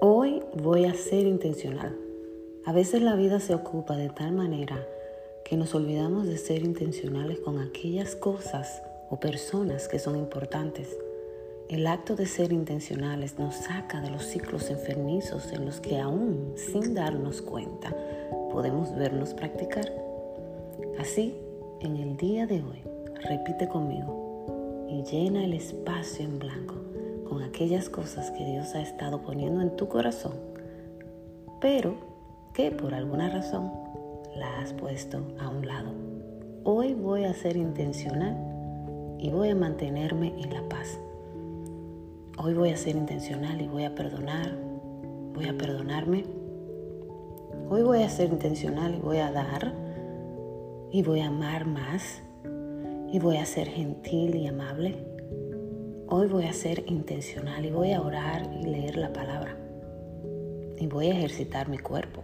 voy a ser intencional. A veces la vida se ocupa de tal manera que nos olvidamos de ser intencionales con aquellas cosas o personas que son importantes. El acto de ser intencionales nos saca de los ciclos enfermizos en los que aún sin darnos cuenta podemos vernos practicar. Así, en el día de hoy, repite conmigo y llena el espacio en blanco aquellas cosas que Dios ha estado poniendo en tu corazón, pero que por alguna razón la has puesto a un lado. Hoy voy a ser intencional y voy a mantenerme en la paz. Hoy voy a ser intencional y voy a perdonar, voy a perdonarme. Hoy voy a ser intencional y voy a dar y voy a amar más y voy a ser gentil y amable. Hoy voy a ser intencional y voy a orar y leer la palabra. Y voy a ejercitar mi cuerpo.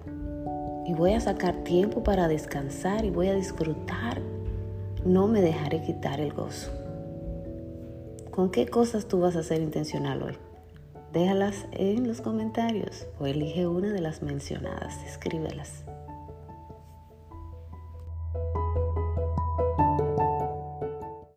Y voy a sacar tiempo para descansar y voy a disfrutar. No me dejaré quitar el gozo. ¿Con qué cosas tú vas a ser intencional hoy? Déjalas en los comentarios o elige una de las mencionadas, escríbelas.